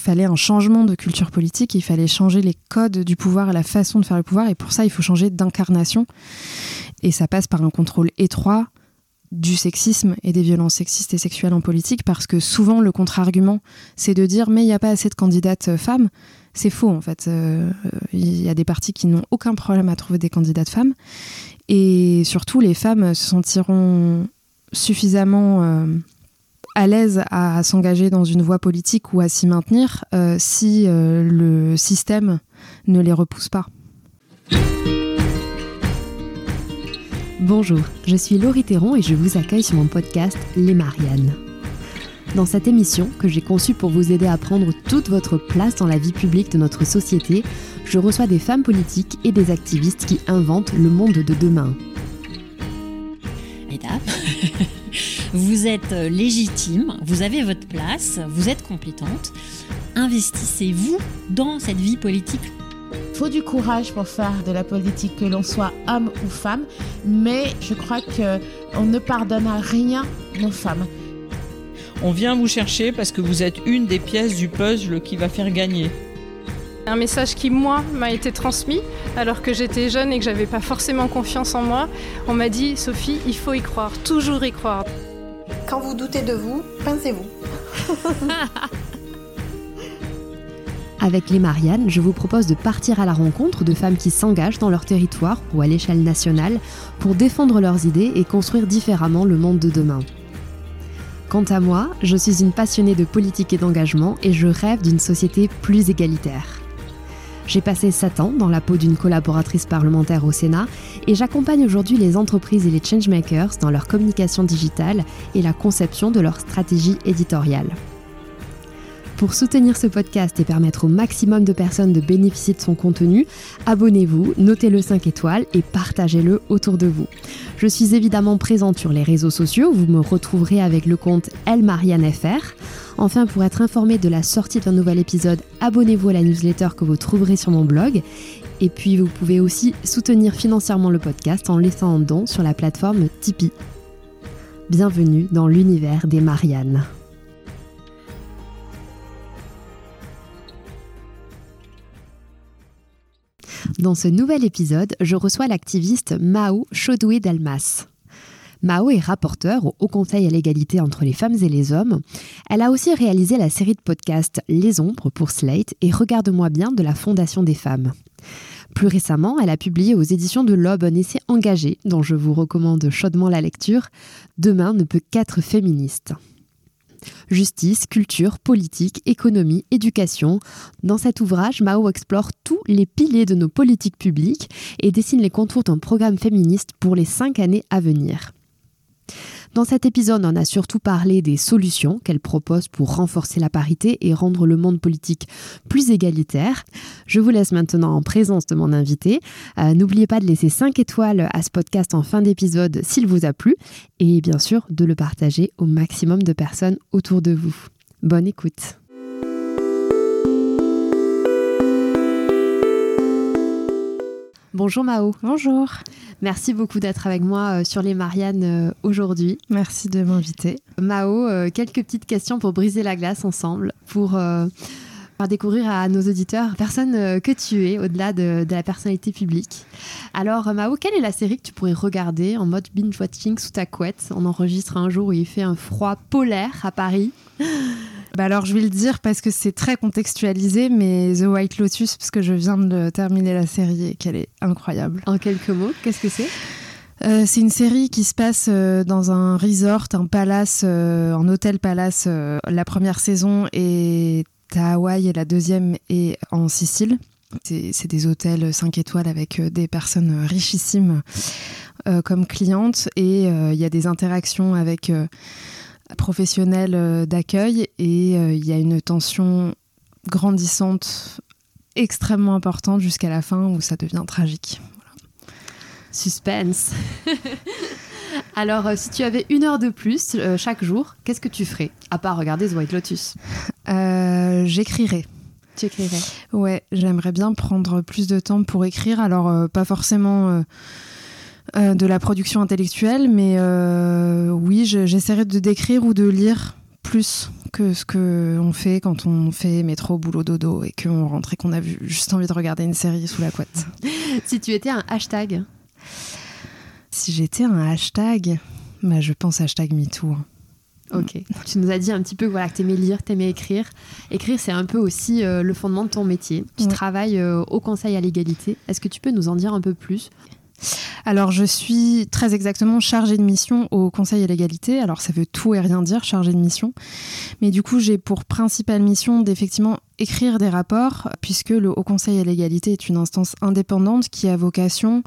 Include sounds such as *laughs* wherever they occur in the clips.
fallait un changement de culture politique, il fallait changer les codes du pouvoir et la façon de faire le pouvoir, et pour ça, il faut changer d'incarnation. Et ça passe par un contrôle étroit du sexisme et des violences sexistes et sexuelles en politique, parce que souvent le contre-argument, c'est de dire mais il n'y a pas assez de candidates euh, femmes. C'est faux en fait. Euh, il y a des partis qui n'ont aucun problème à trouver des candidates femmes. Et surtout, les femmes se sentiront suffisamment euh, à l'aise à, s'engager dans une voie politique ou à s'y maintenir si le système ne les repousse pas. Bonjour, je suis Laurie Théron et je vous accueille sur mon podcast Les Mariannes. Dans cette émission, que j'ai conçue pour vous aider à prendre toute votre place dans la vie publique de notre société, je reçois des femmes politiques et des activistes qui inventent le monde de demain. Mesdames, *laughs* vous êtes légitime, vous avez votre place, vous êtes compétente. Investissez-vous dans cette vie politique faut du courage pour faire de la politique, que l'on soit homme ou femme, mais je crois qu'on ne pardonne à rien nos femmes. On vient vous chercher parce que vous êtes une des pièces du puzzle qui va faire gagner. Un message qui, moi, m'a été transmis alors que j'étais jeune et que j'avais pas forcément confiance en moi. On m'a dit, Sophie, il faut y croire, toujours y croire. Quand vous doutez de vous, pincez-vous. *laughs* Avec les Mariannes, je vous propose de partir à la rencontre de femmes qui s'engagent dans leur territoire ou à l'échelle nationale pour défendre leurs idées et construire différemment le monde de demain. Quant à moi, je suis une passionnée de politique et d'engagement et je rêve d'une société plus égalitaire. J'ai passé 7 ans dans la peau d'une collaboratrice parlementaire au Sénat et j'accompagne aujourd'hui les entreprises et les changemakers dans leur communication digitale et la conception de leur stratégie éditoriale. Pour soutenir ce podcast et permettre au maximum de personnes de bénéficier de son contenu, abonnez-vous, notez-le 5 étoiles et partagez-le autour de vous. Je suis évidemment présente sur les réseaux sociaux, vous me retrouverez avec le compte ElMarianneFR. Enfin, pour être informé de la sortie d'un nouvel épisode, abonnez-vous à la newsletter que vous trouverez sur mon blog. Et puis, vous pouvez aussi soutenir financièrement le podcast en laissant un don sur la plateforme Tipeee. Bienvenue dans l'univers des Mariannes. Dans ce nouvel épisode, je reçois l'activiste Mao Chaudoué Dalmas. Mao est rapporteur au Haut Conseil à l'égalité entre les femmes et les hommes. Elle a aussi réalisé la série de podcasts Les Ombres pour Slate et Regarde-moi bien de la Fondation des femmes. Plus récemment, elle a publié aux éditions de l'Aube un essai engagé dont je vous recommande chaudement la lecture Demain ne peut qu'être féministe. Justice, culture, politique, économie, éducation. Dans cet ouvrage, Mao explore tous les piliers de nos politiques publiques et dessine les contours d'un programme féministe pour les cinq années à venir. Dans cet épisode, on a surtout parlé des solutions qu'elle propose pour renforcer la parité et rendre le monde politique plus égalitaire. Je vous laisse maintenant en présence de mon invité. Euh, n'oubliez pas de laisser 5 étoiles à ce podcast en fin d'épisode s'il vous a plu et bien sûr de le partager au maximum de personnes autour de vous. Bonne écoute. Bonjour Mao. Bonjour. Merci beaucoup d'être avec moi euh, sur les Mariannes euh, aujourd'hui. Merci de m'inviter. Mao, euh, quelques petites questions pour briser la glace ensemble, pour faire découvrir à nos auditeurs personne que tu es au-delà de, la personnalité publique. Alors Mao, quelle est la série que tu pourrais regarder en mode binge-watching sous ta couette? On enregistre un jour où il fait un froid polaire à Paris. Bah alors je vais le dire parce que c'est très contextualisé, mais The White Lotus, parce que je viens de terminer la série et qu'elle est incroyable. En quelques mots, qu'est-ce que c'est? Euh, c'est une série qui se passe euh, dans un resort, un palace, euh, un hôtel palace. la première saison est à Hawaï et la deuxième est en Sicile. C'est des hôtels 5 étoiles avec des personnes richissimes comme clientes et il y a des interactions avec professionnel euh, d'accueil et euh, il y a une tension grandissante extrêmement importante jusqu'à la fin où ça devient tragique. Suspense. *laughs* Alors, euh, si tu avais une heure de plus chaque jour, qu'est-ce que tu ferais À part regarder The White Lotus? J'écrirais. Tu écrirais? Ouais, j'aimerais bien prendre plus de temps pour écrire. Alors, pas forcément euh, de la production intellectuelle, mais euh, oui, j'essaierai de décrire ou de lire plus que ce qu'on fait quand on fait métro, boulot, dodo et qu'on rentre et qu'on a juste envie de regarder une série sous la couette. *laughs* si tu étais un hashtag Si j'étais un hashtag, bah, je pense hashtag MeToo. Hein. Ok. Tu nous as dit un petit peu voilà, que tu aimais lire, tu aimais écrire. Écrire, c'est un peu aussi euh, le fondement de ton métier. Tu travailles euh, au Conseil à l'égalité. Est-ce que tu peux nous en dire un peu plus? Alors, je suis très exactement chargée de mission au Conseil à l'égalité. Alors, ça veut tout et rien dire, chargée de mission. Mais du coup, j'ai pour principale mission d'effectivement écrire des rapports, puisque le Haut Conseil à l'égalité est une instance indépendante qui a vocation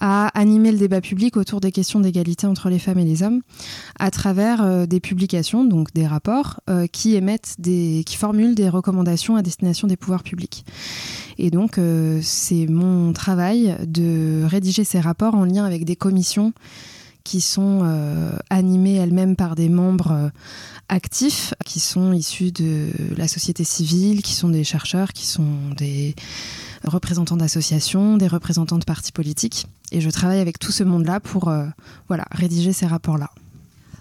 à animer le débat public autour des questions d'égalité entre les femmes et les hommes, à travers euh, des publications, donc des rapports, euh, qui émettent des, qui formulent des recommandations à destination des pouvoirs publics. Et donc, euh, c'est mon travail de rédiger ces rapports en lien avec des commissions qui sont animées elles-mêmes par des membres actifs qui sont issus de la société civile, qui sont des chercheurs, qui sont des représentants d'associations, des représentants de partis politiques. Et je travaille avec tout ce monde-là pour euh, voilà, rédiger ces rapports-là.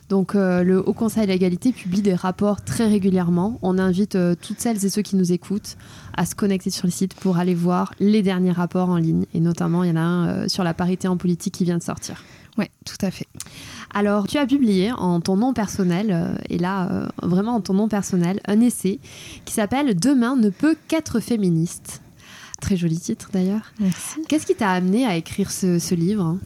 Donc euh, le Haut Conseil de l'égalité publie des rapports très régulièrement. On invite euh, toutes celles et ceux qui nous écoutent à se connecter sur le site pour aller voir les derniers rapports en ligne. Et notamment, il y en a un sur la parité en politique qui vient de sortir. Oui, tout à fait. Alors, tu as publié en ton nom personnel, euh, et là, euh, vraiment en ton nom personnel, un essai qui s'appelle Demain ne peut qu'être féministe. Très joli titre d'ailleurs. Merci. Qu'est-ce qui t'a amené à écrire ce, livre?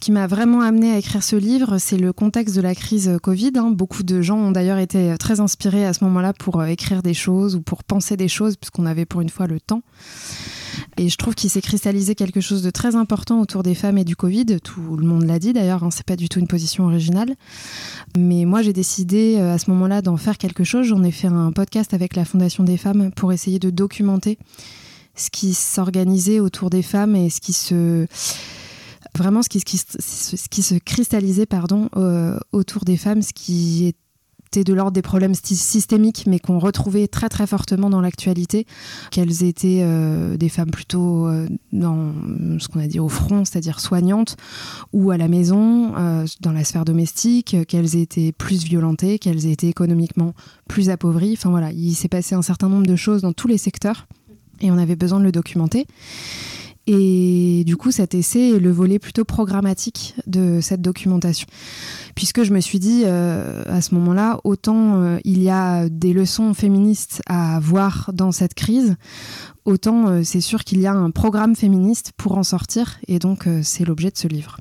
Qui m'a vraiment amené à écrire ce livre, c'est le contexte de la crise Covid. Hein. Beaucoup de gens ont d'ailleurs été très inspirés à ce moment-là pour euh, écrire des choses ou pour penser des choses, puisqu'on avait pour une fois le temps. Et je trouve qu'il s'est cristallisé quelque chose de très important autour des femmes et du Covid. Tout le monde l'a dit d'ailleurs, hein, c'est pas du tout une position originale. Mais moi, j'ai décidé euh, à ce moment-là d'en faire quelque chose. J'en ai fait un podcast avec la Fondation des femmes pour essayer de documenter ce qui s'organisait autour des femmes et ce qui se vraiment ce qui, ce qui, se cristallisait pardon euh, autour des femmes, ce qui de l'ordre des problèmes systémiques, mais qu'on retrouvait très très fortement dans l'actualité, qu'elles étaient euh, des femmes plutôt euh, dans ce qu'on a dit au front, c'est-à-dire soignantes, ou à la maison, euh, dans la sphère domestique, qu'elles étaient plus violentées, qu'elles étaient économiquement plus appauvries. Enfin voilà, il s'est passé un certain nombre de choses dans tous les secteurs, et on avait besoin de le documenter. Et du coup, cet essai est le volet plutôt programmatique de cette documentation. Puisque je me suis dit, euh, à ce moment-là, autant euh, il y a des leçons féministes à voir dans cette crise, autant euh, c'est sûr qu'il y a un programme féministe pour en sortir. Et donc, c'est l'objet de ce livre.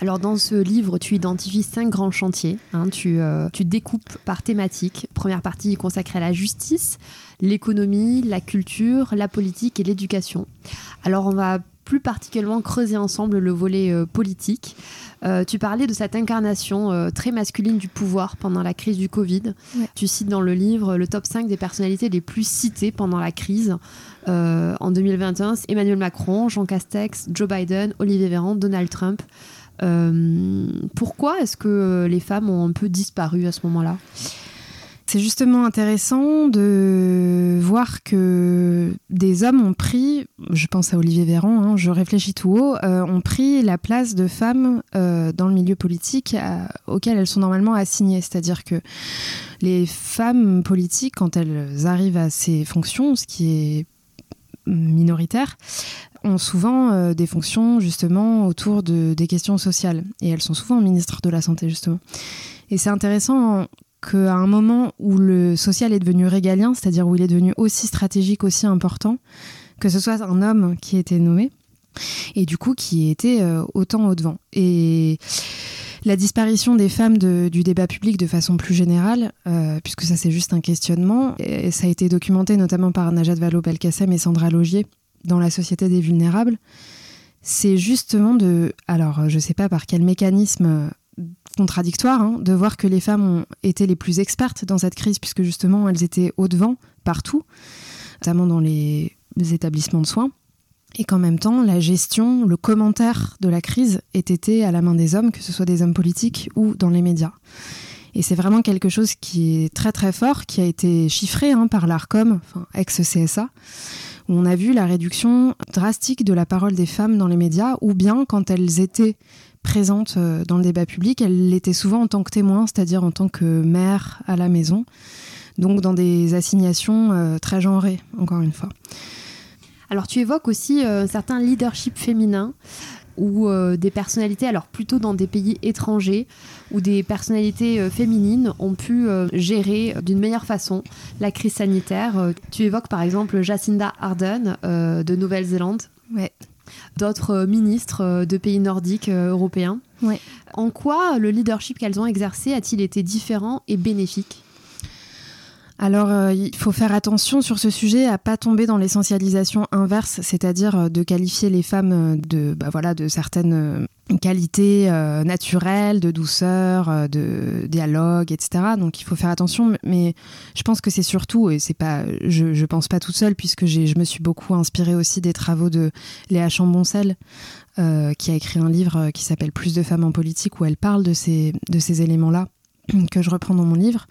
Alors dans ce livre, tu identifies cinq grands chantiers. Hein. tu, tu, découpes par thématique. Première partie consacrée à la justice, l'économie, la culture, la politique et l'éducation. Alors on va plus particulièrement creuser ensemble le volet euh, politique. Euh, tu parlais de cette incarnation euh, très masculine du pouvoir pendant la crise du Covid. Tu cites dans le livre le top 5 des personnalités les plus citées pendant la crise. en 2021, Emmanuel Macron, Jean Castex, Joe Biden, Olivier Véran, Donald Trump. Pourquoi est-ce que les femmes ont un peu disparu à ce moment-là? C'est justement intéressant de voir que des hommes ont pris, je pense à Olivier Véran, hein, je réfléchis tout haut, euh, ont pris la place de femmes euh, dans le milieu politique auquel elles sont normalement assignées. C'est-à-dire que les femmes politiques, quand elles arrivent à ces fonctions, ce qui est minoritaire, ont souvent euh, des fonctions justement autour de, des questions sociales. Et elles sont souvent ministres de la Santé, justement. Et c'est intéressant qu'à un moment où le social est devenu régalien, c'est-à-dire où il est devenu aussi stratégique, aussi important, que ce soit un homme qui était nommé, et du coup qui était euh, autant au devant. Et la disparition des femmes du débat public de façon plus générale, euh, puisque ça c'est juste un questionnement, et ça a été documenté notamment par Najat Vallaud-Belkacem et Sandra Logier dans La Société des Vulnérables, c'est justement de... Alors je sais pas par quel mécanisme contradictoire hein, de voir que les femmes ont été les plus expertes dans cette crise, puisque justement elles étaient au devant partout, notamment dans les, établissements de soins, et qu'en même temps la gestion, le commentaire de la crise ait été à la main des hommes, que ce soit des hommes politiques ou dans les médias. Et c'est vraiment quelque chose qui est très très fort, qui a été chiffré hein, par l'ARCOM, ex-CSA, où on a vu la réduction drastique de la parole des femmes dans les médias, ou bien quand elles étaient présente dans le débat public, elle l'était souvent en tant que témoin, c'est-à-dire en tant que mère à la maison, donc dans des assignations très genrées, encore une fois. Alors tu évoques aussi un certain leadership féminin ou des personnalités, alors plutôt dans des pays étrangers, où des personnalités féminines ont pu gérer d'une meilleure façon la crise sanitaire. tu évoques par exemple Jacinda Ardern de Nouvelle-Zélande. Ouais d'autres euh, ministres euh, de pays nordiques euh, européens. En quoi le leadership qu'elles ont exercé a-t-il été différent et bénéfique? Alors, il faut faire attention sur ce sujet à pas tomber dans l'essentialisation inverse, c'est-à-dire de qualifier les femmes de, bah voilà, de certaines qualité euh, naturelle, de douceur, euh, de dialogue, etc. Donc il faut faire attention, mais je pense que c'est surtout, et c'est pas, je, je pense pas toute seule, puisque je me suis beaucoup inspirée aussi des travaux de Léa Chamboncel, euh, qui a écrit un livre qui s'appelle Plus de femmes en politique, où elle parle de ces, de ces éléments-là *clears throat* que je reprends dans mon livre.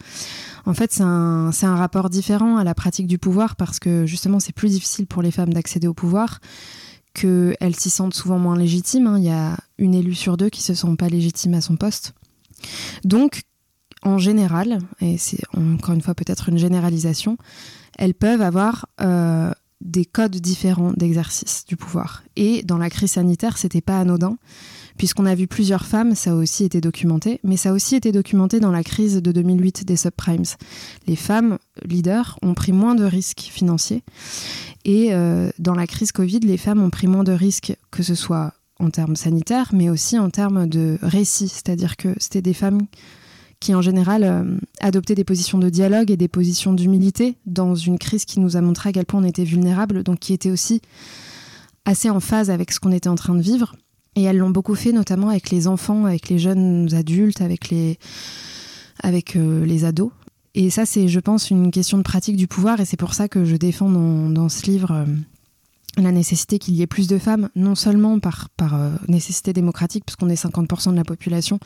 En fait, c'est un, rapport différent à la pratique du pouvoir parce que justement, c'est plus difficile pour les femmes d'accéder au pouvoir qu'elles s'y sentent souvent moins légitimes. Hein. Il y a une élue sur deux qui se sent pas légitime à son poste. Donc, en général, et c'est encore une fois peut-être une généralisation, elles peuvent avoir euh, des codes différents d'exercice du pouvoir. Et dans la crise sanitaire, c'était pas anodin puisqu'on a vu plusieurs femmes, ça a aussi été documenté, mais ça a aussi été documenté dans la crise de 2008 des subprimes. Les femmes leaders ont pris moins de risques financiers et euh, dans la crise Covid, les femmes ont pris moins de risques, que ce soit en termes sanitaires, mais aussi en termes de récit, c'est-à-dire que c'était des femmes qui en général euh, adoptaient des positions de dialogue et des positions d'humilité dans une crise qui nous a montré à quel point on était vulnérable, donc qui était aussi assez en phase avec ce qu'on était en train de vivre. Et elles l'ont beaucoup fait, notamment avec les enfants, avec les jeunes adultes, avec les, avec, euh, les ados. Et ça, c'est, je pense, une question de pratique du pouvoir. Et c'est pour ça que je défends dans, ce livre euh, la nécessité qu'il y ait plus de femmes, non seulement par, par euh, nécessité démocratique, puisqu'on est 50% de la population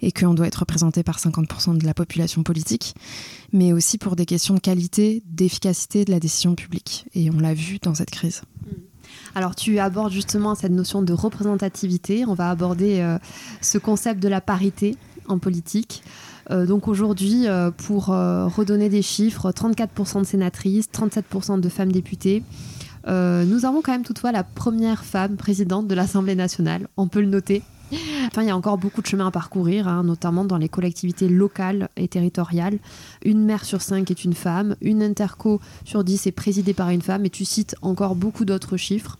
et qu'on doit être représenté par 50% de la population politique, mais aussi pour des questions de qualité, d'efficacité de la décision publique. Et on l'a vu dans cette crise. Mmh. Alors tu abordes justement cette notion de représentativité. On va aborder euh, ce concept de la parité en politique. Euh, donc aujourd'hui, euh, pour redonner des chiffres, 34% de sénatrices, 37% de femmes députées. nous avons quand même toutefois la première femme présidente de l'Assemblée nationale, on peut le noter. Il y a encore beaucoup de chemin à parcourir, hein, notamment dans les collectivités locales et territoriales. Une maire sur cinq est une femme, une interco sur dix est présidée par une femme, et tu cites encore beaucoup d'autres chiffres.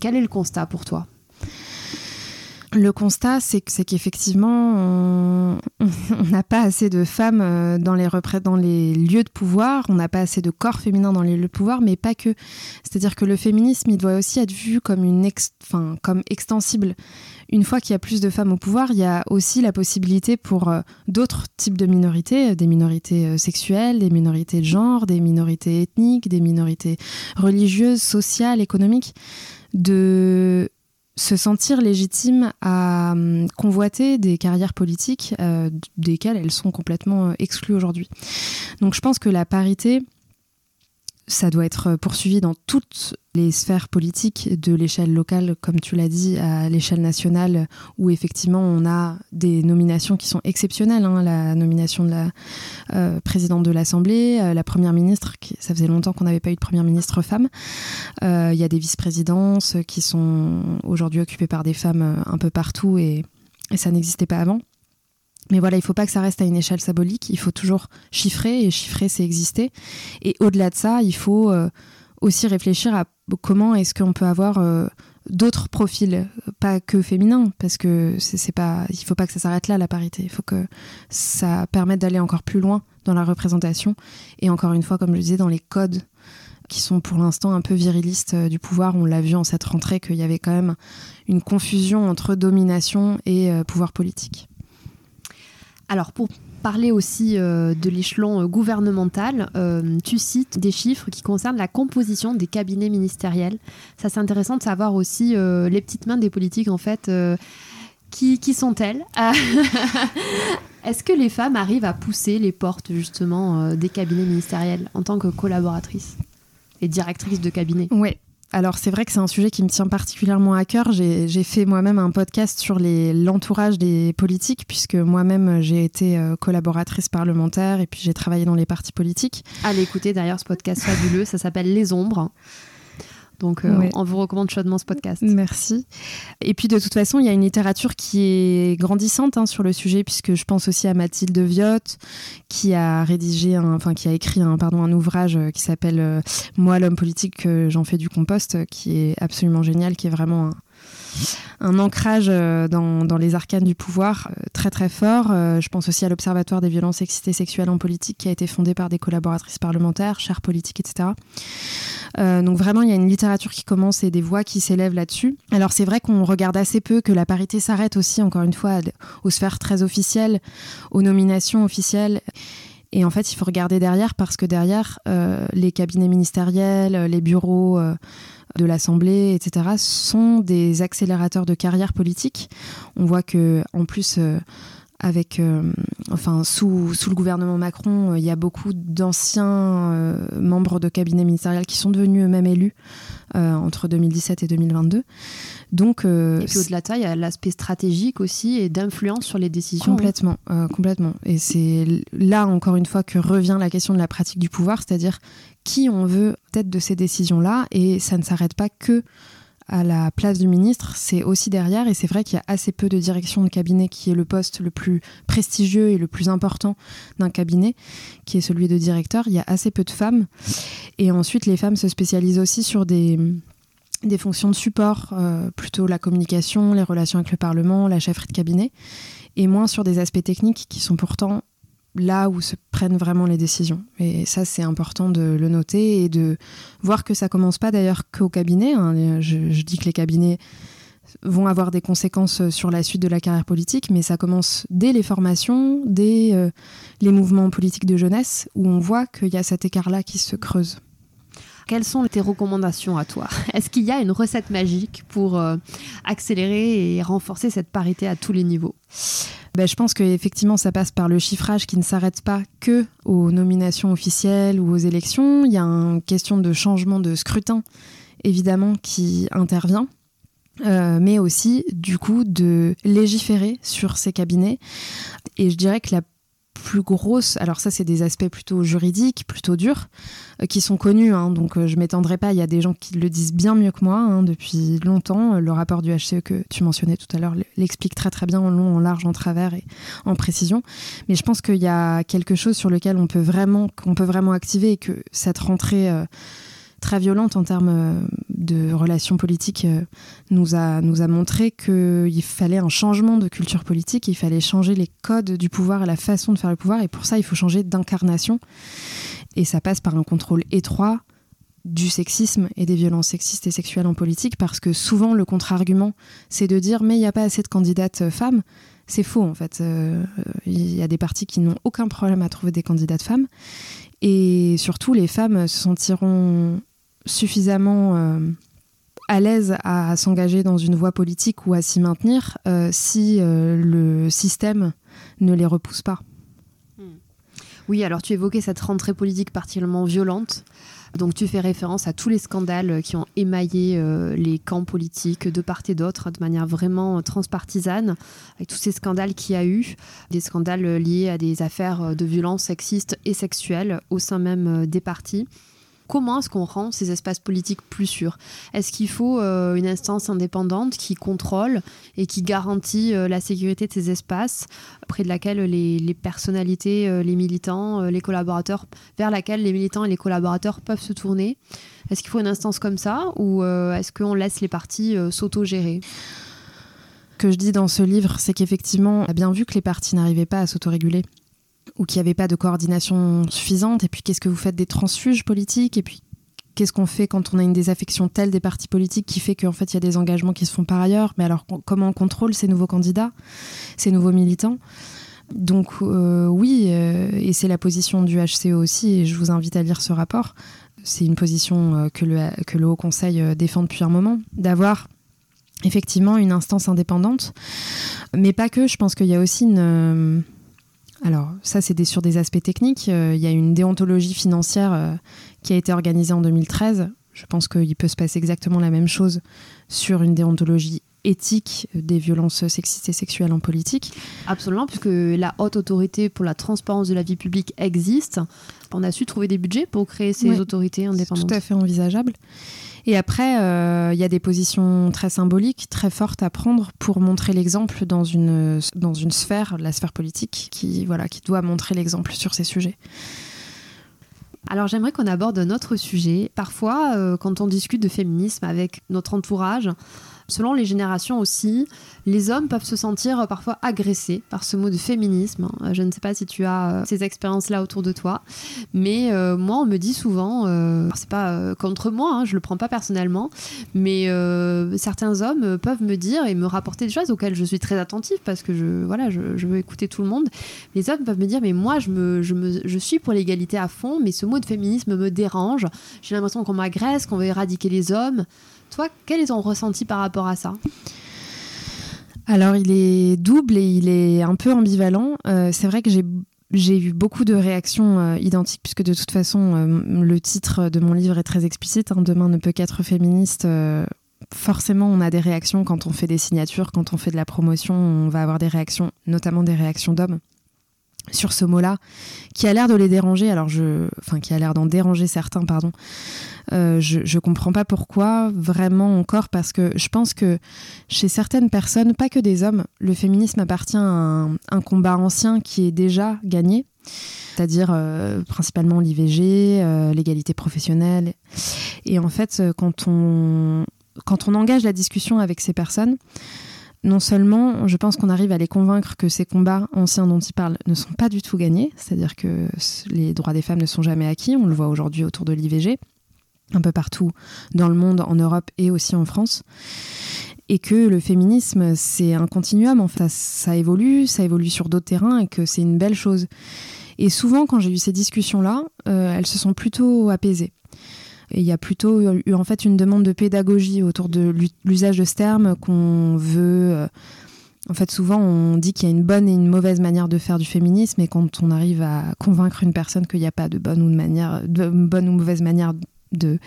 Quel est le constat pour toi? Le constat, c'est qu'effectivement, *laughs* on n'a pas assez de femmes euh, dans les, lieux de pouvoir, on n'a pas assez de corps féminins dans les lieux de pouvoir, mais pas que. C'est-à-dire que le féminisme, il doit aussi être vu comme, une comme extensible. Une fois qu'il y a plus de femmes au pouvoir, il y a aussi la possibilité pour euh, d'autres types de minorités, des minorités euh, sexuelles, des minorités de genre, des minorités ethniques, des minorités religieuses, sociales, économiques, de se sentir légitime à hum, convoiter des carrières politiques euh, desquelles elles sont complètement euh, exclues aujourd'hui. Donc je pense que la parité, ça doit être poursuivi dans toutes les sphères politiques, de l'échelle locale, comme tu l'as dit, à l'échelle nationale, où effectivement on a des nominations qui sont exceptionnelles. Hein, la nomination de la euh, présidente de l'Assemblée, euh, la première ministre, ça faisait longtemps qu'on n'avait pas eu de première ministre femme. Euh, il y a des vice-présidences qui sont aujourd'hui occupées par des femmes un peu partout et ça n'existait pas avant. Mais voilà, il ne faut pas que ça reste à une échelle symbolique, il faut toujours chiffrer, et chiffrer, c'est exister. Et au-delà de ça, il faut euh, aussi réfléchir à comment est-ce qu'on peut avoir euh, d'autres profils, pas que féminins, parce que c'est pas, il faut pas que ça s'arrête là, la parité. Il faut que ça permette d'aller encore plus loin dans la représentation. Et encore une fois, comme je le disais, dans les codes qui sont pour l'instant un peu virilistes euh, du pouvoir. On l'a vu en cette rentrée qu'il y avait quand même une confusion entre domination et pouvoir politique. Alors pour parler aussi euh, de l'échelon euh, gouvernemental, euh, tu cites des chiffres qui concernent la composition des cabinets ministériels. Ça c'est intéressant de savoir aussi les petites mains des politiques en fait. qui, qui sont-elles? *laughs* Est-ce que les femmes arrivent à pousser les portes justement des cabinets ministériels en tant que collaboratrices et directrices de cabinet? Oui, Alors c'est vrai que c'est un sujet qui me tient particulièrement à cœur. J'ai fait moi-même un podcast sur l'entourage des politiques, puisque moi-même j'ai été euh, collaboratrice parlementaire et puis j'ai travaillé dans les partis politiques. Allez écouter d'ailleurs ce podcast fabuleux, ça s'appelle Les Ombres. Donc, euh, on vous recommande chaudement ce podcast. Merci. Et puis, de toute façon, il y a une littérature qui est grandissante hein, sur le sujet, puisque je pense aussi à Mathilde Viotte, qui a rédigé, enfin, qui a écrit un, pardon, un ouvrage euh, qui s'appelle euh, Moi, l'homme politique, j'en fais du compost, qui est absolument génial, qui est vraiment un, un ancrage euh, dans, les arcanes du pouvoir euh, très très fort. Euh, je pense aussi à l'Observatoire des violences sexistes et sexuelles en politique qui a été fondé par des collaboratrices parlementaires, chères politiques, etc. donc vraiment, il y a une littérature qui commence et des voix qui s'élèvent là-dessus. Alors c'est vrai qu'on regarde assez peu que la parité s'arrête aussi, encore une fois, aux sphères très officielles, aux nominations officielles. Et en fait, il faut regarder derrière parce que derrière, les cabinets ministériels, les bureaux de l'Assemblée, etc., sont des accélérateurs de carrière politique. On voit que, en plus, euh, avec, euh, enfin, sous, sous, le gouvernement Macron, euh, il y a beaucoup d'anciens membres de cabinet ministériel qui sont devenus eux-mêmes élus entre 2017 et 2022. Donc, et puis au-delà de ça, il y a l'aspect stratégique aussi et d'influence sur les décisions. Complètement, complètement. Et c'est là encore une fois que revient la question de la pratique du pouvoir, c'est-à-dire qui on veut tête de ces décisions-là. Et ça ne s'arrête pas que à la place du ministre, c'est aussi derrière. Et c'est vrai qu'il y a assez peu de direction de cabinet, qui est le poste le plus prestigieux et le plus important d'un cabinet, qui est celui de directeur. Il y a assez peu de femmes. Et ensuite, les femmes se spécialisent aussi sur des, des fonctions de support, euh, plutôt la communication, les relations avec le Parlement, la chefferie de cabinet, et moins sur des aspects techniques qui sont pourtant là où se prennent vraiment les décisions. Et ça, c'est important de le noter et de voir que ça commence pas d'ailleurs qu'au cabinet. Hein. Je, dis que les cabinets vont avoir des conséquences sur la suite de la carrière politique, mais ça commence dès les formations, dès euh, les mouvements politiques de jeunesse, où on voit qu'il y a cet écart-là qui se creuse. Quelles sont tes recommandations à toi *laughs* Est-ce qu'il y a une recette magique pour euh, accélérer et renforcer cette parité à tous les niveaux? Ben, je pense qu'effectivement, ça passe par le chiffrage qui ne s'arrête pas que aux nominations officielles ou aux élections. Il y a une question de changement de scrutin, évidemment, qui intervient. Euh, mais aussi du coup de légiférer sur ces cabinets. Et je dirais que la plus grosse, alors ça c'est des aspects plutôt juridiques, plutôt durs, euh, qui sont connus, hein, donc euh, je m'étendrai pas, il y a des gens qui le disent bien mieux que moi hein, depuis longtemps. Le rapport du HCE que tu mentionnais tout à l'heure l'explique très très bien en long, en large, en travers et en précision. Mais je pense qu'il y a quelque chose sur lequel on peut vraiment, peut vraiment activer et que cette rentrée... Euh, très violente en termes euh, de relations politiques euh, nous a, nous a montré qu'il fallait un changement de culture politique, il fallait changer les codes du pouvoir et la façon de faire le pouvoir, et pour ça, il faut changer d'incarnation. Et ça passe par un contrôle étroit du sexisme et des violences sexistes et sexuelles en politique, parce que souvent le contre-argument, c'est de dire mais il n'y a pas assez de candidates euh, femmes. C'est faux en fait. Il y a des partis qui n'ont aucun problème à trouver des candidates femmes. Et surtout, les femmes se sentiront suffisamment euh, à l'aise à, s'engager dans une voie politique ou à s'y maintenir euh, si euh, le système ne les repousse pas. Hmm. Oui, alors tu évoquais cette rentrée politique particulièrement violente. Donc tu fais référence à tous les scandales qui ont émaillé les camps politiques de part et d'autre de manière vraiment transpartisane, avec tous ces scandales qu'il y a eu, des scandales liés à des affaires de violences sexistes et sexuelles au sein même des partis. Comment est-ce qu'on rend ces espaces politiques plus sûrs? Est-ce qu'il faut euh, une instance indépendante qui contrôle et qui garantit euh, la sécurité de ces espaces, près de laquelle les, personnalités, euh, les militants, les collaborateurs, vers laquelle les militants et les collaborateurs peuvent se tourner? Est-ce qu'il faut une instance comme ça ou est-ce qu'on laisse les partis s'auto-gérer? Ce que je dis dans ce livre, c'est qu'effectivement, on a bien vu que les partis n'arrivaient pas à s'autoréguler ou qu'il n'y avait pas de coordination suffisante. Et puis, qu'est-ce que vous faites des transfuges politiques Et puis, qu'est-ce qu'on fait quand on a une désaffection telle des partis politiques qui fait qu'en fait, il y a des engagements qui se font par ailleurs? Mais alors, comment on contrôle ces nouveaux candidats, ces nouveaux militants? Donc euh, oui, euh, et c'est la position du HCE aussi, et je vous invite à lire ce rapport. C'est une position euh, que, le, que le Haut Conseil défend depuis un moment, d'avoir effectivement une instance indépendante, mais pas que, je pense qu'il y a aussi une alors ça, c'est sur des aspects techniques. Euh, il y a une déontologie financière euh, qui a été organisée en 2013. je pense qu'il peut se passer exactement la même chose sur une déontologie éthique des violences sexistes et sexuelles en politique. Absolument, puisque la haute autorité pour la transparence de la vie publique existe. On a su trouver des budgets pour créer ces autorités indépendantes. Tout à fait envisageable. Et après, euh, il y a des positions très symboliques, très fortes à prendre pour montrer l'exemple dans une, dans une sphère, la sphère politique, qui, voilà, qui doit montrer l'exemple sur ces sujets. Alors j'aimerais qu'on aborde un autre sujet. Parfois, euh, quand on discute de féminisme avec notre entourage, selon les générations aussi, les hommes peuvent se sentir euh, parfois agressés par ce mot de féminisme. Euh, Je ne sais pas si tu as euh, ces expériences-là autour de toi, mais moi, on me dit souvent, euh, c'est pas contre moi, hein, je le prends pas personnellement, mais certains hommes peuvent me dire et me rapporter des choses auxquelles je suis très attentive parce que je, voilà, je veux écouter tout le monde. Les hommes peuvent me dire, mais moi, je, me, je, me, je suis pour l'égalité à fond, mais ce mot de féminisme me dérange. J'ai l'impression qu'on m'agresse, qu'on veut éradiquer les hommes. Toi, quel est ton ressenti par rapport à ça? Alors, il est double et il est un peu ambivalent. Euh, c'est vrai que j'ai eu beaucoup de réactions euh, identiques, puisque de toute façon, euh, le titre de mon livre est très explicite. hein, Demain ne peut qu'être féministe. Forcément, on a des réactions quand on fait des signatures, quand on fait de la promotion, on va avoir des réactions, notamment des réactions d'hommes sur ce mot-là, qui a l'air de les déranger. Alors, je, enfin, qui a l'air d'en déranger certains, pardon. Euh, je, je comprends pas pourquoi, vraiment encore, parce que je pense que chez certaines personnes, pas que des hommes, le féminisme appartient à un, combat ancien qui est déjà gagné, c'est-à-dire euh, principalement l'IVG, euh, l'égalité professionnelle. Et en fait, quand on, quand on engage la discussion avec ces personnes, non seulement je pense qu'on arrive à les convaincre que ces combats anciens dont ils parlent ne sont pas du tout gagnés, c'est-à-dire que les droits des femmes ne sont jamais acquis, on le voit aujourd'hui autour de l'IVG, un peu partout dans le monde, en Europe et aussi en France. Et que le féminisme, c'est un continuum, en fait. Ça, évolue, ça évolue sur d'autres terrains et que c'est une belle chose. Et souvent, quand j'ai eu ces discussions-là, euh, elles se sont plutôt apaisées. Et il y a plutôt eu en fait une demande de pédagogie autour de l'u- l'usage de ce terme qu'on veut. euh, en fait, souvent, on dit qu'il y a une bonne et une mauvaise manière de faire du féminisme, et quand on arrive à convaincre une personne qu'il n'y a pas de bonne ou de manière, de bonne ou mauvaise manière de,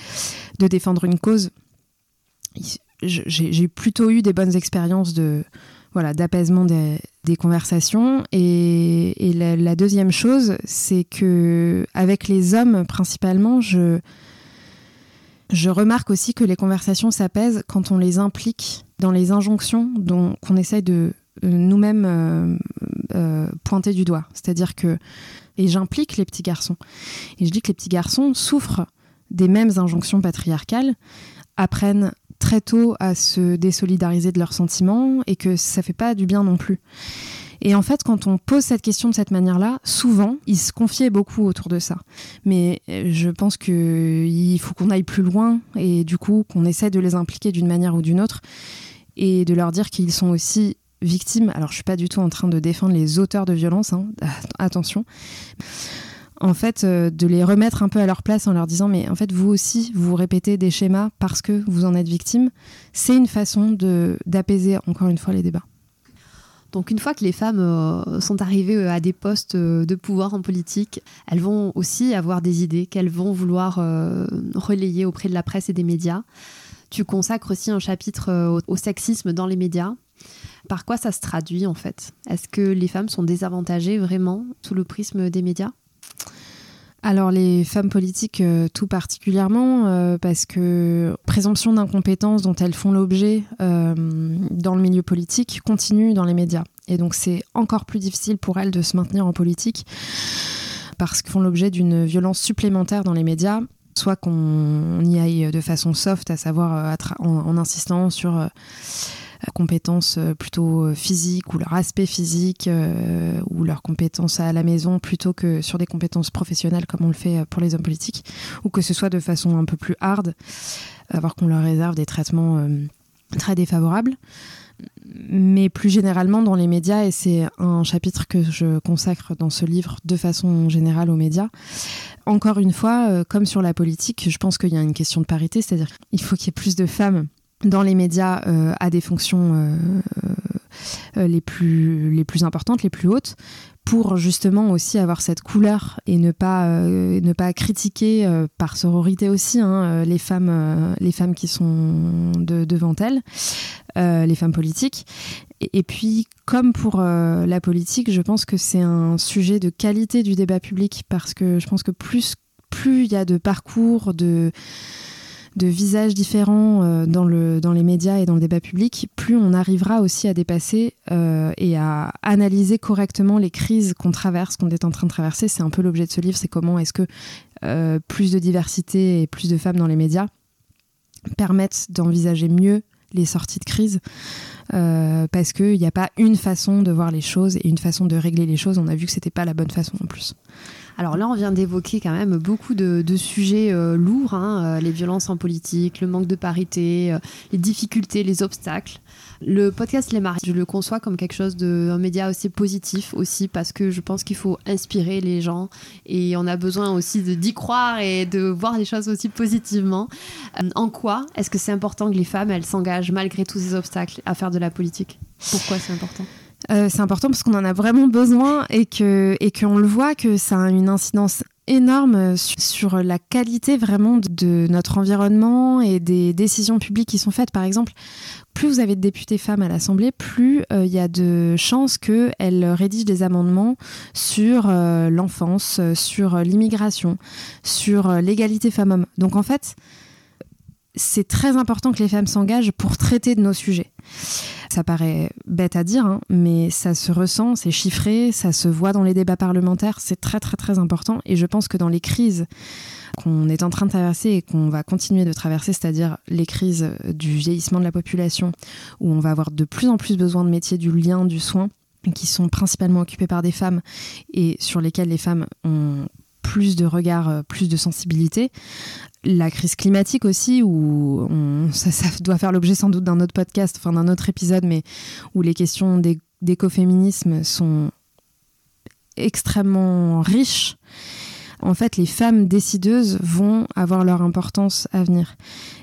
de défendre une cause, j'ai plutôt eu des bonnes expériences de voilà d'apaisement des, conversations. Et, et la, la deuxième chose, c'est que avec les hommes principalement, je je remarque aussi que les conversations s'apaisent quand on les implique dans les injonctions dont qu'on essaye de euh, nous-mêmes euh, euh, pointer du doigt. C'est-à-dire que et j'implique les petits garçons. Et je dis que les petits garçons souffrent des mêmes injonctions patriarcales, apprennent très tôt à se désolidariser de leurs sentiments et que ça fait pas du bien non plus. Et en fait, quand on pose cette question de cette manière-là, souvent, ils se confiaient beaucoup autour de ça. Mais euh, je pense qu'il faut qu'on aille plus loin et du coup qu'on essaie de les impliquer d'une manière ou d'une autre et de leur dire qu'ils sont aussi victimes. Alors, je suis pas du tout en train de défendre les auteurs de violence, hein, *laughs* attention. En fait, euh, de les remettre un peu à leur place en leur disant, mais en fait, vous aussi, vous répétez des schémas parce que vous en êtes victime. C'est une façon d'apaiser encore une fois les débats. Donc une fois que les femmes euh, sont arrivées euh, à des postes euh, de pouvoir en politique, elles vont aussi avoir des idées qu'elles vont vouloir relayer auprès de la presse et des médias. Tu consacres aussi un chapitre au sexisme dans les médias. Par quoi ça se traduit en fait? Est-ce que les femmes sont désavantagées vraiment sous le prisme des médias? Alors les femmes politiques euh, tout particulièrement euh, parce que présomption d'incompétence dont elles font l'objet euh, dans le milieu politique continue dans les médias. Et donc c'est encore plus difficile pour elles de se maintenir en politique parce qu'elles font l'objet d'une violence supplémentaire dans les médias, soit qu'on y aille de façon soft, à savoir en, insistant sur compétences euh, plutôt euh, physiques ou leur aspect physique euh, ou leurs compétences à la maison plutôt que sur des compétences professionnelles comme on le fait euh, pour les hommes politiques ou que ce soit de façon un peu plus hard, avoir qu'on leur réserve des traitements euh, très défavorables. Mais plus généralement dans les médias, et c'est un chapitre que je consacre dans ce livre de façon générale aux médias, encore une fois, euh, comme sur la politique, je pense qu'il y a une question de parité, c'est-à-dire qu'il faut qu'il y ait plus de femmes dans les médias euh, à des fonctions euh, euh, les, plus, les plus importantes, les plus hautes, pour justement aussi avoir cette couleur et ne pas euh, ne pas critiquer par sororité aussi hein, les femmes les femmes qui sont devant elles les femmes politiques. Et, puis comme pour la politique je pense que c'est un sujet de qualité du débat public parce que je pense que plus plus il y a de parcours de de visages différents euh, dans, le, dans les médias et dans le débat public, plus on arrivera aussi à dépasser euh, et à analyser correctement les crises qu'on traverse, qu'on est en train de traverser. C'est un peu l'objet de ce livre, c'est comment est-ce que euh, plus de diversité et plus de femmes dans les médias permettent d'envisager mieux les sorties de crise. parce qu'il n'y a pas une façon de voir les choses et une façon de régler les choses. On a vu que c'était pas la bonne façon en plus. Alors là, on vient d'évoquer quand même beaucoup de, sujets euh, lourds, hein, euh, les violences en politique, le manque de parité, euh, les difficultés, les obstacles. Le podcast Les Maris, je le conçois comme quelque chose de un média aussi positif aussi parce que je pense qu'il faut inspirer les gens et on a besoin aussi d'y croire et de voir les choses aussi positivement. en quoi est-ce que c'est important que les femmes elles s'engagent malgré tous ces obstacles à faire de la politique? Pourquoi c'est important? Euh, c'est important parce qu'on en a vraiment besoin et que et qu'on le voit que ça a une incidence énorme sur la qualité vraiment de notre environnement et des décisions publiques qui sont faites. Par exemple, plus vous avez de députés femmes à l'Assemblée, plus euh, il y a de chances qu'elles rédigent des amendements sur euh, l'enfance, sur l'immigration, sur l'égalité femmes-hommes. Donc en fait, c'est très important que les femmes s'engagent pour traiter de nos sujets. Ça paraît bête à dire, hein, mais ça se ressent, c'est chiffré, ça se voit dans les débats parlementaires, c'est très très très important. Et je pense que dans les crises qu'on est en train de traverser et qu'on va continuer de traverser, c'est-à-dire les crises du vieillissement de la population, où on va avoir de plus en plus besoin de métiers du lien, du soin, qui sont principalement occupés par des femmes et sur lesquels les femmes ont plus de regard, euh, plus de sensibilité. La crise climatique aussi, où ça, doit faire l'objet sans doute d'un autre podcast, enfin d'un autre épisode, mais où les questions d'écoféminisme sont extrêmement riches. En fait, les femmes décideuses vont avoir leur importance à venir.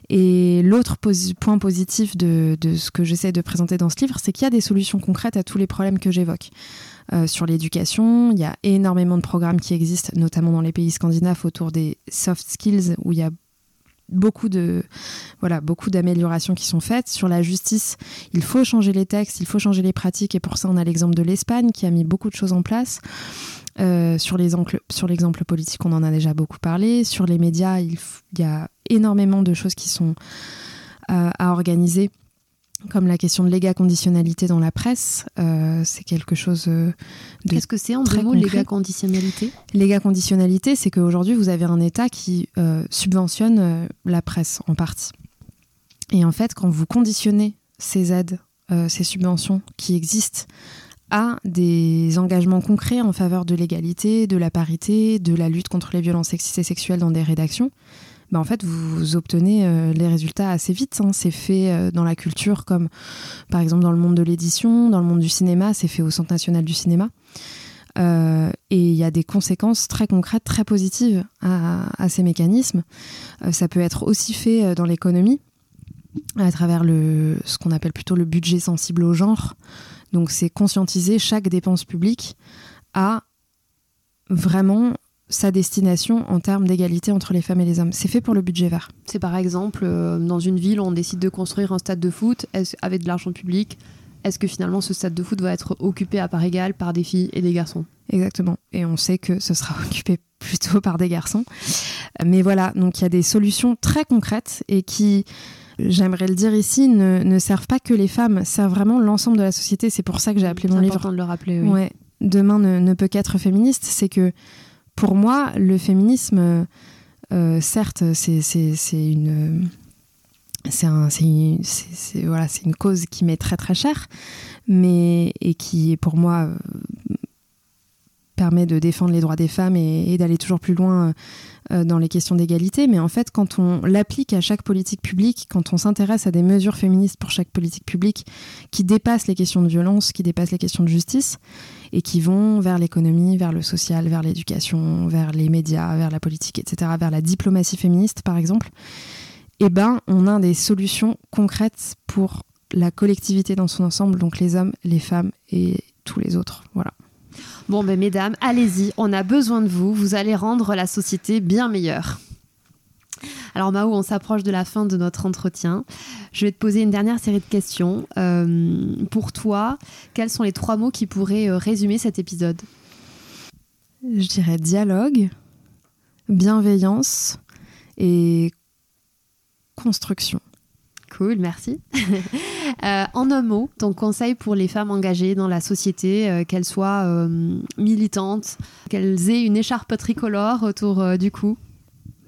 Et l'autre point positif de ce que j'essaie de présenter dans ce livre, c'est qu'il y a des solutions concrètes à tous les problèmes que j'évoque. Euh, sur l'éducation. Il y a énormément de programmes qui existent, notamment dans les pays scandinaves, autour des soft skills, où il y a beaucoup de voilà beaucoup d'améliorations qui sont faites. Sur la justice il faut changer les textes il faut changer les pratiques et pour ça on a l'exemple de l'Espagne qui a mis beaucoup de choses en place. Euh, sur l'exemple politique on en a déjà beaucoup parlé. Sur les médias il, y a énormément de choses qui sont euh, à organiser comme la question de l'éga-conditionnalité dans la presse, euh, c'est quelque chose euh, de Qu'est-ce que c'est en mots, l'éga-conditionnalité? L'éga-conditionnalité, c'est qu'aujourd'hui, vous avez un État qui euh, subventionne la presse en partie. Et en fait, quand vous conditionnez ces aides, ces subventions qui existent à des engagements concrets en faveur de l'égalité, de la parité, de la lutte contre les violences sexistes et sexuelles dans des rédactions, bah, en fait, vous obtenez euh, les résultats assez vite. Hein. C'est fait euh, dans la culture, comme par exemple dans le monde de l'édition, dans le monde du cinéma, c'est fait au Centre national du cinéma. Euh, et il y a des conséquences très concrètes, très positives à, ces mécanismes. ça peut être aussi fait dans l'économie, à travers ce qu'on appelle plutôt le budget sensible au genre. Donc c'est conscientiser chaque dépense publique à vraiment sa destination en termes d'égalité entre les femmes et les hommes. C'est fait pour le budget vert. C'est par exemple, euh, dans une ville, on décide de construire un stade de foot avec de l'argent public. Est-ce que finalement ce stade de foot va être occupé à part égale par des filles et des garçons? Exactement. Et on sait que ce sera *laughs* occupé plutôt par des garçons. Mais voilà, donc il y a des solutions très concrètes et qui, j'aimerais le dire ici, ne, servent pas que les femmes, servent vraiment l'ensemble de la société. C'est pour ça que j'ai appelé mon livre. C'est important de le rappeler. Oui. Ouais, Demain ne, ne peut qu'être féministe. C'est que pour moi, le féminisme, euh, certes, c'est une c'est un, voilà, une cause qui m'est très très chère, mais et qui pour moi euh, permet de défendre les droits des femmes et, d'aller toujours plus loin euh, dans les questions d'égalité. Mais en fait, quand on l'applique à chaque politique publique, quand on s'intéresse à des mesures féministes pour chaque politique publique qui dépassent les questions de violence, qui dépassent les questions de justice, et qui vont vers l'économie, vers le social, vers l'éducation, vers les médias, vers la politique, etc., vers la diplomatie féministe, par exemple, eh ben, on a des solutions concrètes pour la collectivité dans son ensemble, donc les hommes, les femmes et tous les autres. Voilà. Bon, ben mesdames, allez-y, on a besoin de vous. Vous allez rendre la société bien meilleure. Alors Mao, on s'approche de la fin de notre entretien. Je vais te poser une dernière série de questions. Euh, pour toi, quels sont les trois mots qui pourraient euh, résumer cet épisode? Je dirais dialogue, bienveillance et construction. Cool, merci. *laughs* Euh, en un mot, ton conseil pour les femmes engagées dans la société, qu'elles soient militantes, qu'elles aient une écharpe tricolore autour du cou?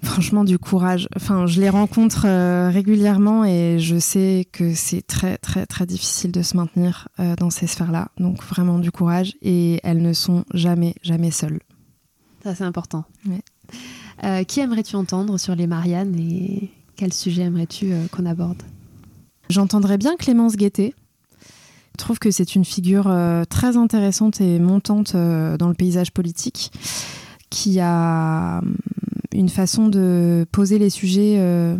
Franchement, du courage. Enfin, je les rencontre euh, régulièrement et je sais que c'est très, très, très difficile de se maintenir euh, dans ces sphères-là. Donc, vraiment du courage et elles ne sont jamais, jamais seules. Ça, c'est important. Euh, qui aimerais-tu entendre sur les Mariannes et quel sujet aimerais-tu qu'on aborde? J'entendrais bien Clémence Guettet. Je trouve que c'est une figure très intéressante et montante dans le paysage politique qui a une façon de poser les sujets, euh,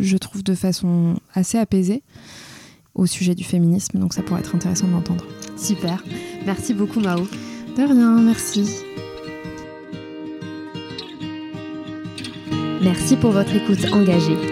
je trouve, de façon assez apaisée au sujet du féminisme. Donc ça pourrait être intéressant de l'entendre. Super. Merci beaucoup Mao. De rien, merci. Merci pour votre écoute engagée.